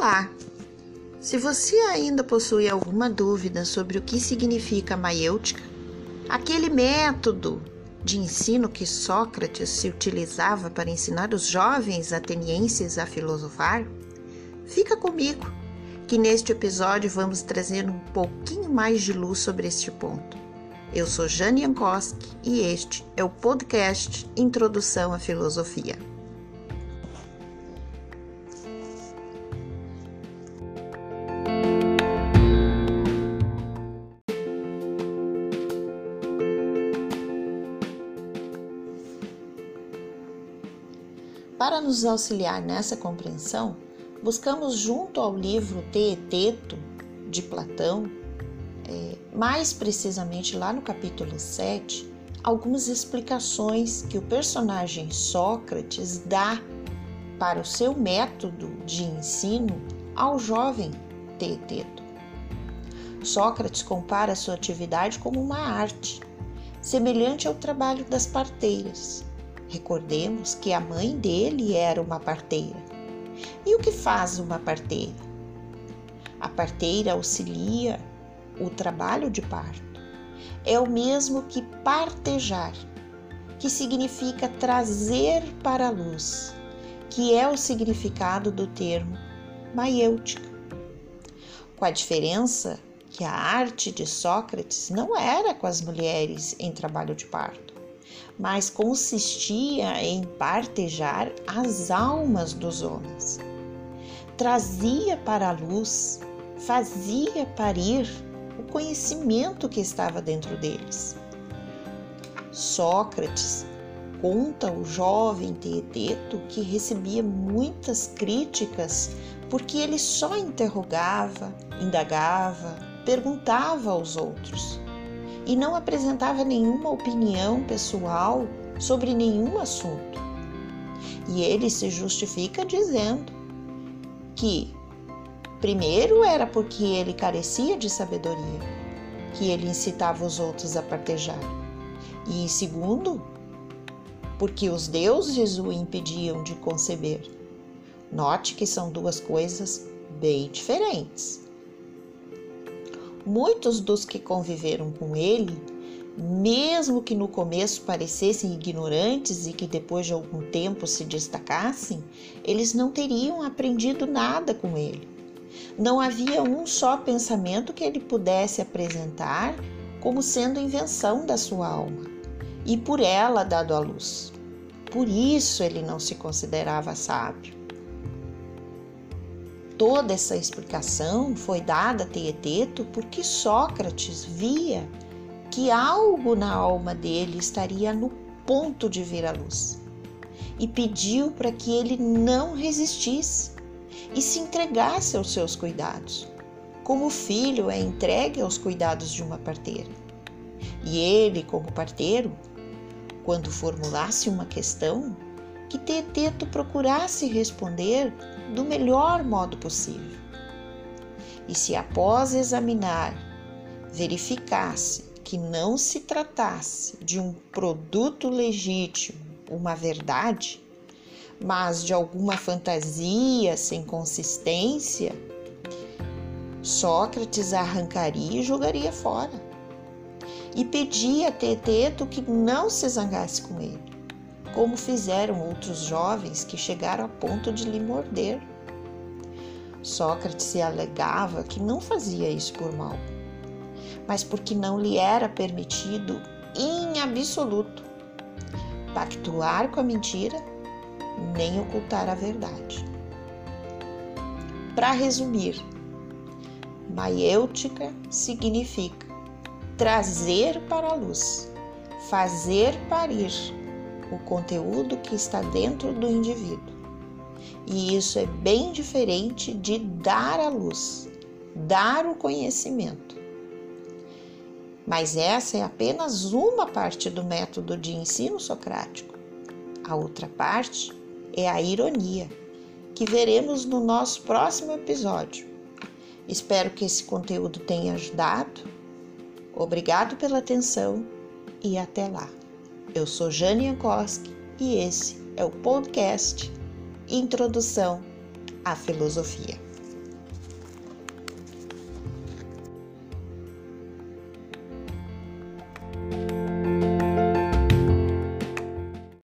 Olá! Se você ainda possui alguma dúvida sobre o que significa maiêutica, aquele método de ensino que Sócrates se utilizava para ensinar os jovens atenienses a filosofar, fica comigo, que neste episódio vamos trazer um pouquinho mais de luz sobre este ponto. Eu sou Jane Jankowski e este é o podcast Introdução à Filosofia. Para nos auxiliar nessa compreensão, buscamos junto ao livro Teeteto de Platão, é, mais precisamente lá no capítulo 7, algumas explicações que o personagem Sócrates dá para o seu método de ensino ao jovem Teeteto. Sócrates compara sua atividade como uma arte, semelhante ao trabalho das parteiras, Recordemos que a mãe dele era uma parteira. E o que faz uma parteira? A parteira auxilia o trabalho de parto. É o mesmo que partejar, que significa trazer para a luz, que é o significado do termo maiêutica. Com a diferença que a arte de Sócrates não era com as mulheres em trabalho de parto mas consistia em partejar as almas dos homens. Trazia para a luz, fazia parir o conhecimento que estava dentro deles. Sócrates conta o jovem Teeteto que recebia muitas críticas porque ele só interrogava, indagava, perguntava aos outros e não apresentava nenhuma opinião pessoal sobre nenhum assunto. E ele se justifica dizendo que, primeiro, era porque ele carecia de sabedoria, que ele incitava os outros a partejar, e, segundo, porque os deuses o impediam de conceber. Note que são duas coisas bem diferentes. Muitos dos que conviveram com ele, mesmo que no começo parecessem ignorantes e que depois de algum tempo se destacassem, eles não teriam aprendido nada com ele. Não havia um só pensamento que ele pudesse apresentar como sendo invenção da sua alma e por ela dado à luz. Por isso ele não se considerava sábio toda essa explicação foi dada a Teeteto porque Sócrates via que algo na alma dele estaria no ponto de vir à luz e pediu para que ele não resistisse e se entregasse aos seus cuidados, como o filho é entregue aos cuidados de uma parteira. E ele, como parteiro, quando formulasse uma questão, que Teeteto procurasse responder do melhor modo possível. E se após examinar verificasse que não se tratasse de um produto legítimo, uma verdade, mas de alguma fantasia sem consistência, Sócrates arrancaria e jogaria fora. E pedia a Teeteto que não se zangasse com ele como fizeram outros jovens que chegaram a ponto de lhe morder. Sócrates se alegava que não fazia isso por mal, mas porque não lhe era permitido, em absoluto, pactuar com a mentira nem ocultar a verdade. Para resumir, maiêutica significa trazer para a luz, fazer parir o conteúdo que está dentro do indivíduo. E isso é bem diferente de dar a luz, dar o conhecimento. Mas essa é apenas uma parte do método de ensino socrático. A outra parte é a ironia, que veremos no nosso próximo episódio. Espero que esse conteúdo tenha ajudado. Obrigado pela atenção e até lá. Eu sou Jane Jankowski e esse é o podcast Introdução à Filosofia.